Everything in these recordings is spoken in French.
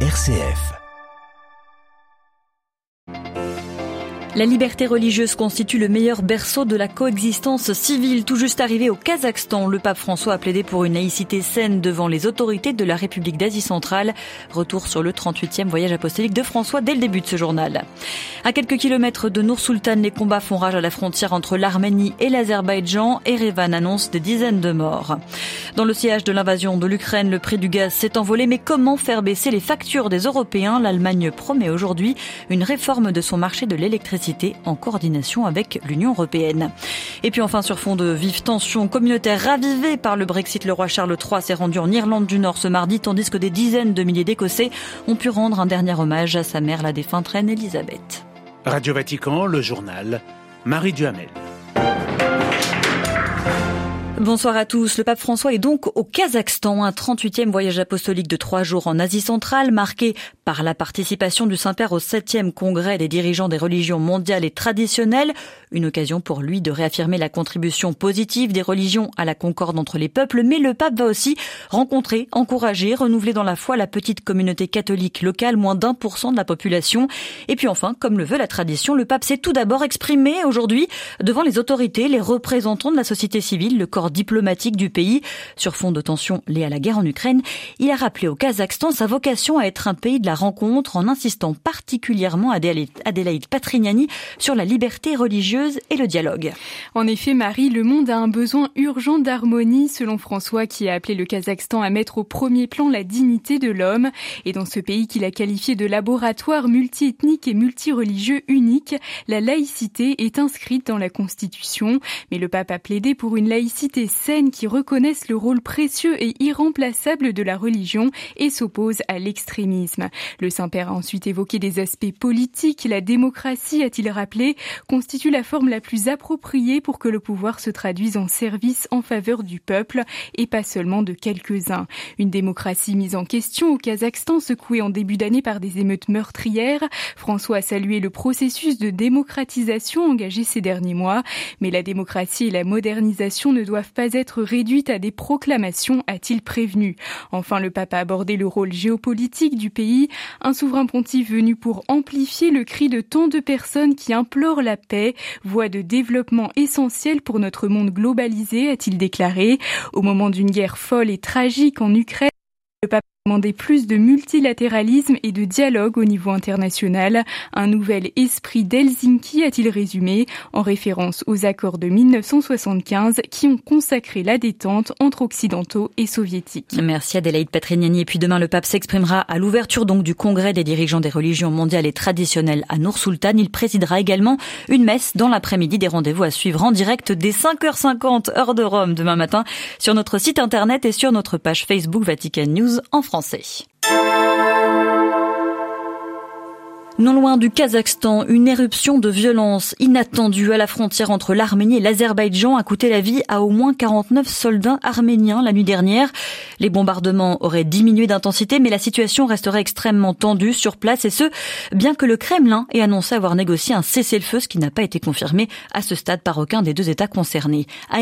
RCF. La liberté religieuse constitue le meilleur berceau de la coexistence civile. Tout juste arrivé au Kazakhstan, le pape François a plaidé pour une laïcité saine devant les autorités de la République d'Asie centrale. Retour sur le 38e voyage apostolique de François dès le début de ce journal. À quelques kilomètres de Nour-Sultan, les combats font rage à la frontière entre l'Arménie et l'Azerbaïdjan. Erevan annonce des dizaines de morts. Dans le siège de l'invasion de l'Ukraine, le prix du gaz s'est envolé. Mais comment faire baisser les factures des Européens? L'Allemagne promet aujourd'hui une réforme de son marché de l'électricité en coordination avec l'Union européenne. Et puis enfin, sur fond de vives tensions communautaires ravivées par le Brexit, le roi Charles III s'est rendu en Irlande du Nord ce mardi, tandis que des dizaines de milliers d'Écossais ont pu rendre un dernier hommage à sa mère, la défunte reine Elisabeth. Radio Vatican, le journal, Marie Duhamel. Bonsoir à tous. Le pape François est donc au Kazakhstan, un 38e voyage apostolique de trois jours en Asie centrale, marqué par la participation du Saint-Père au 7e congrès des dirigeants des religions mondiales et traditionnelles, une occasion pour lui de réaffirmer la contribution positive des religions à la concorde entre les peuples, mais le pape va aussi rencontrer, encourager, renouveler dans la foi la petite communauté catholique locale, moins d'un pour cent de la population. Et puis enfin, comme le veut la tradition, le pape s'est tout d'abord exprimé aujourd'hui devant les autorités, les représentants de la société civile, diplomatique du pays. Sur fond de tensions liées à la guerre en Ukraine, il a rappelé au Kazakhstan sa vocation à être un pays de la rencontre en insistant particulièrement à Adélaïde Patrignani sur la liberté religieuse et le dialogue. En effet, Marie, le monde a un besoin urgent d'harmonie, selon François, qui a appelé le Kazakhstan à mettre au premier plan la dignité de l'homme. Et dans ce pays qu'il a qualifié de laboratoire multiethnique et multireligieux unique, la laïcité est inscrite dans la Constitution. Mais le pape a plaidé pour une laïcité qui reconnaissent le rôle précieux et irremplaçable de la religion et s'opposent à l'extrémisme. Le Saint-Père a ensuite évoqué des aspects politiques. La démocratie, a-t-il rappelé, constitue la forme la plus appropriée pour que le pouvoir se traduise en service en faveur du peuple et pas seulement de quelques-uns. Une démocratie mise en question au Kazakhstan, secouée en début d'année par des émeutes meurtrières. François a salué le processus de démocratisation engagé ces derniers mois, mais la démocratie et la modernisation ne doivent pas être réduite à des proclamations, a-t-il prévenu. Enfin, le pape a abordé le rôle géopolitique du pays, un souverain pontife venu pour amplifier le cri de tant de personnes qui implorent la paix, voie de développement essentielle pour notre monde globalisé, a-t-il déclaré. Au moment d'une guerre folle et tragique en Ukraine, demander plus de multilatéralisme et de dialogue au niveau international. Un nouvel esprit d'Helsinki a-t-il résumé, en référence aux accords de 1975 qui ont consacré la détente entre occidentaux et soviétiques. Merci Adélaïde Patrignani. Et puis demain, le pape s'exprimera à l'ouverture donc du congrès des dirigeants des religions mondiales et traditionnelles à Nour-Sultan. Il présidera également une messe dans l'après-midi. Des rendez-vous à suivre en direct dès 5h50 heure de Rome demain matin sur notre site internet et sur notre page Facebook Vatican News en France. Non loin du Kazakhstan, une éruption de violence inattendue à la frontière entre l'Arménie et l'Azerbaïdjan a coûté la vie à au moins 49 soldats arméniens la nuit dernière. Les bombardements auraient diminué d'intensité, mais la situation resterait extrêmement tendue sur place et ce, bien que le Kremlin ait annoncé avoir négocié un cessez-le-feu, ce qui n'a pas été confirmé à ce stade par aucun des deux États concernés. À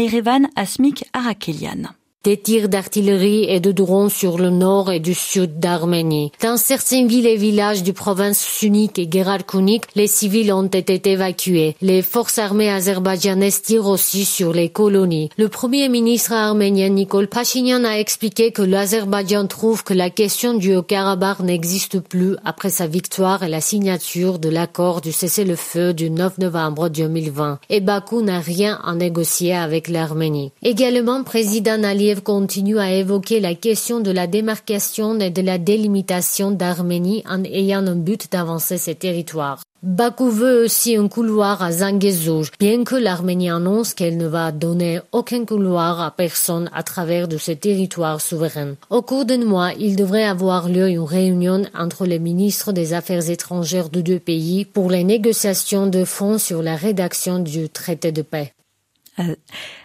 Asmik Arakelian. Des tirs d'artillerie et de drones sur le nord et du sud d'Arménie. Dans certaines villes et villages du province sunnique et Geralkunik, les civils ont été évacués. Les forces armées azerbaïdjanaises tirent aussi sur les colonies. Le premier ministre arménien Nikol Pachinian a expliqué que l'Azerbaïdjan trouve que la question du Haut-Karabakh n'existe plus après sa victoire et la signature de l'accord du cessez-le-feu du 9 novembre 2020. Et Bakou n'a rien à négocier avec l'Arménie. Également, président continue à évoquer la question de la démarcation et de la délimitation d'Arménie en ayant un but d'avancer ses territoires. Bakou veut aussi un couloir à Zangezur, bien que l'Arménie annonce qu'elle ne va donner aucun couloir à personne à travers de ses territoires souverains. Au cours d'un mois, il devrait avoir lieu une réunion entre les ministres des Affaires étrangères de deux pays pour les négociations de fonds sur la rédaction du traité de paix. Euh,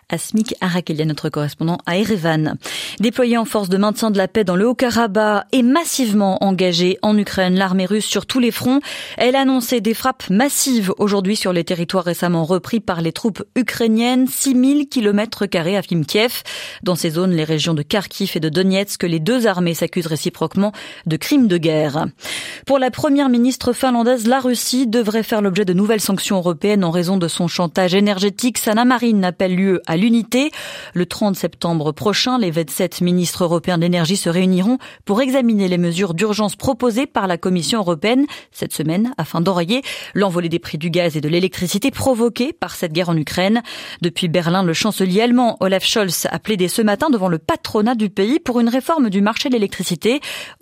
Asmik Arakelia, notre correspondant à Erevan. Déployé en force de maintien de la paix dans le Haut-Karabakh et massivement engagée en Ukraine, l'armée russe sur tous les fronts, elle a annoncé des frappes massives aujourd'hui sur les territoires récemment repris par les troupes ukrainiennes, 6000 km à Kiev. Dans ces zones, les régions de Kharkiv et de Donetsk, les deux armées s'accusent réciproquement de crimes de guerre. Pour la première ministre finlandaise, la Russie devrait faire l'objet de nouvelles sanctions européennes en raison de son chantage énergétique. Appelle lieu à l'unité. Le 30 septembre prochain, les 27 ministres européens de l'énergie se réuniront pour examiner les mesures d'urgence proposées par la Commission européenne cette semaine afin d'enrayer l'envolée des prix du gaz et de l'électricité provoquée par cette guerre en Ukraine. Depuis Berlin, le chancelier allemand Olaf Scholz a plaidé ce matin devant le patronat du pays pour une réforme du marché de l'électricité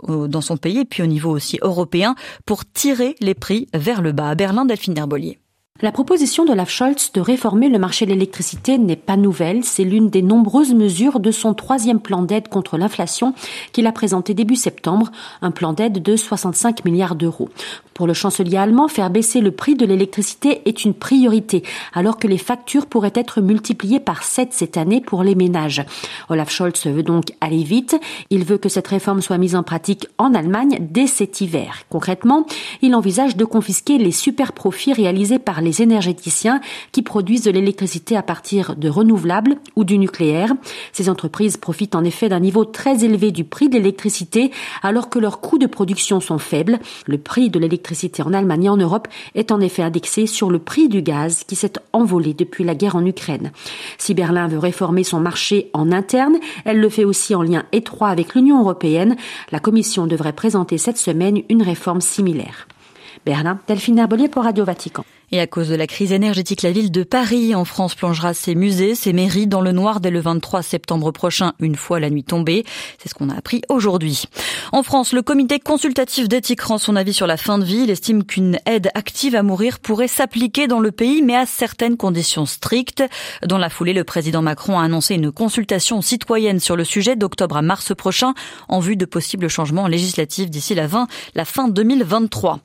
euh, dans son pays et puis au niveau aussi européen pour tirer les prix vers le bas. À Berlin, Delphine Herbolier. La proposition de Olaf Scholz de réformer le marché de l'électricité n'est pas nouvelle. C'est l'une des nombreuses mesures de son troisième plan d'aide contre l'inflation qu'il a présenté début septembre, un plan d'aide de 65 milliards d'euros. Pour le chancelier allemand, faire baisser le prix de l'électricité est une priorité, alors que les factures pourraient être multipliées par 7 cette année pour les ménages. Olaf Scholz veut donc aller vite. Il veut que cette réforme soit mise en pratique en Allemagne dès cet hiver. Concrètement, il envisage de confisquer les super profits réalisés par énergéticiens qui produisent de l'électricité à partir de renouvelables ou du nucléaire. Ces entreprises profitent en effet d'un niveau très élevé du prix de l'électricité alors que leurs coûts de production sont faibles. Le prix de l'électricité en Allemagne et en Europe est en effet indexé sur le prix du gaz qui s'est envolé depuis la guerre en Ukraine. Si Berlin veut réformer son marché en interne, elle le fait aussi en lien étroit avec l'Union européenne. La Commission devrait présenter cette semaine une réforme similaire. Berlin, Delphine Herbelier pour Radio Vatican. Et à cause de la crise énergétique, la ville de Paris en France plongera ses musées, ses mairies dans le noir dès le 23 septembre prochain, une fois la nuit tombée. C'est ce qu'on a appris aujourd'hui. En France, le comité consultatif d'éthique rend son avis sur la fin de vie. Il estime qu'une aide active à mourir pourrait s'appliquer dans le pays, mais à certaines conditions strictes. Dans la foulée, le président Macron a annoncé une consultation citoyenne sur le sujet d'octobre à mars prochain en vue de possibles changements législatifs d'ici la, la fin 2023.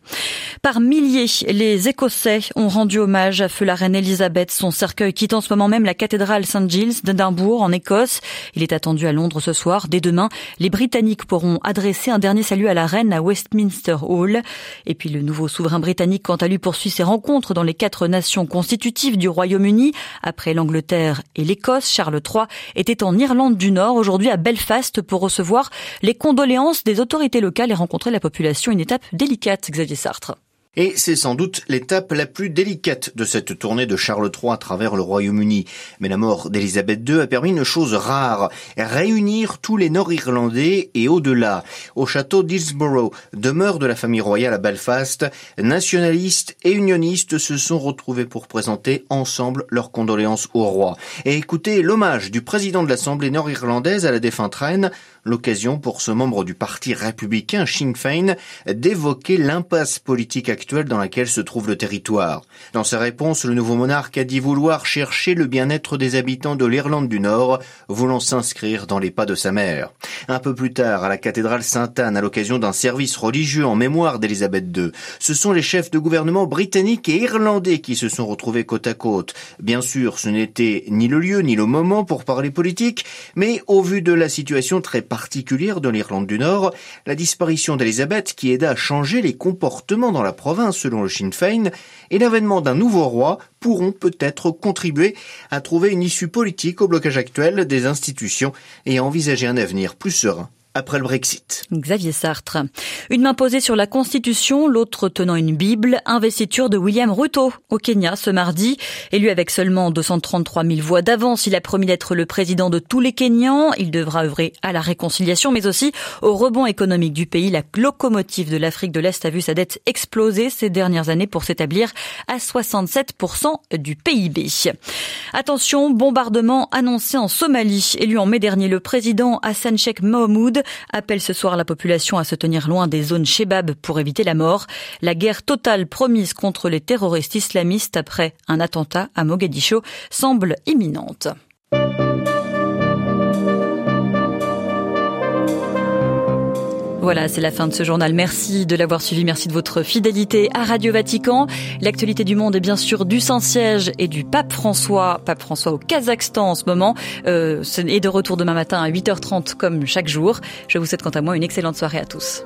Par milliers, les Écossais ont rendu hommage à feu la reine Elisabeth. Son cercueil quitte en ce moment même la cathédrale St. Giles d'Edimbourg en Écosse. Il est attendu à Londres ce soir. Dès demain, les Britanniques pourront adresser un dernier salut à la reine à Westminster Hall. Et puis le nouveau souverain britannique, quant à lui, poursuit ses rencontres dans les quatre nations constitutives du Royaume-Uni. Après l'Angleterre et l'Écosse, Charles III était en Irlande du Nord, aujourd'hui à Belfast, pour recevoir les condoléances des autorités locales et rencontrer la population. Une étape délicate, Xavier Sartre. Et c'est sans doute l'étape la plus délicate de cette tournée de Charles III à travers le Royaume-Uni. Mais la mort d'Elisabeth II a permis une chose rare, réunir tous les Nord-Irlandais et au-delà. Au château d'Hillsborough, demeure de la famille royale à Belfast, nationalistes et unionistes se sont retrouvés pour présenter ensemble leurs condoléances au roi. Et écoutez l'hommage du président de l'Assemblée nord-irlandaise à la défunte reine, l'occasion pour ce membre du parti républicain Sinn Féin d'évoquer l'impasse politique dans laquelle se trouve le territoire. Dans sa réponse, le nouveau monarque a dit vouloir chercher le bien-être des habitants de l'Irlande du Nord, voulant s'inscrire dans les pas de sa mère. Un peu plus tard, à la cathédrale Sainte-Anne, à l'occasion d'un service religieux en mémoire d'Élisabeth II, ce sont les chefs de gouvernement britanniques et irlandais qui se sont retrouvés côte à côte. Bien sûr, ce n'était ni le lieu ni le moment pour parler politique, mais au vu de la situation très particulière de l'Irlande du Nord, la disparition d'Elisabeth qui aida à changer les comportements dans la province selon le Sinn Féin et l'avènement d'un nouveau roi pourront peut-être contribuer à trouver une issue politique au blocage actuel des institutions et à envisager un avenir plus serein après le Brexit. Xavier Sartre. Une main posée sur la Constitution, l'autre tenant une Bible, investiture de William Ruto au Kenya ce mardi. Élu avec seulement 233 000 voix d'avance, il a promis d'être le président de tous les Kenyans. Il devra œuvrer à la réconciliation, mais aussi au rebond économique du pays. La locomotive de l'Afrique de l'Est a vu sa dette exploser ces dernières années pour s'établir à 67% du PIB. Attention, bombardement annoncé en Somalie. Élu en mai dernier, le président Hassan Sheikh Appelle ce soir la population à se tenir loin des zones Shebab pour éviter la mort. La guerre totale promise contre les terroristes islamistes après un attentat à Mogadiscio semble imminente. Voilà, c'est la fin de ce journal. Merci de l'avoir suivi. Merci de votre fidélité à Radio Vatican. L'actualité du monde est bien sûr du Saint-Siège et du pape François. Pape François au Kazakhstan en ce moment. Euh, est de retour demain matin à 8h30 comme chaque jour. Je vous souhaite quant à moi une excellente soirée à tous.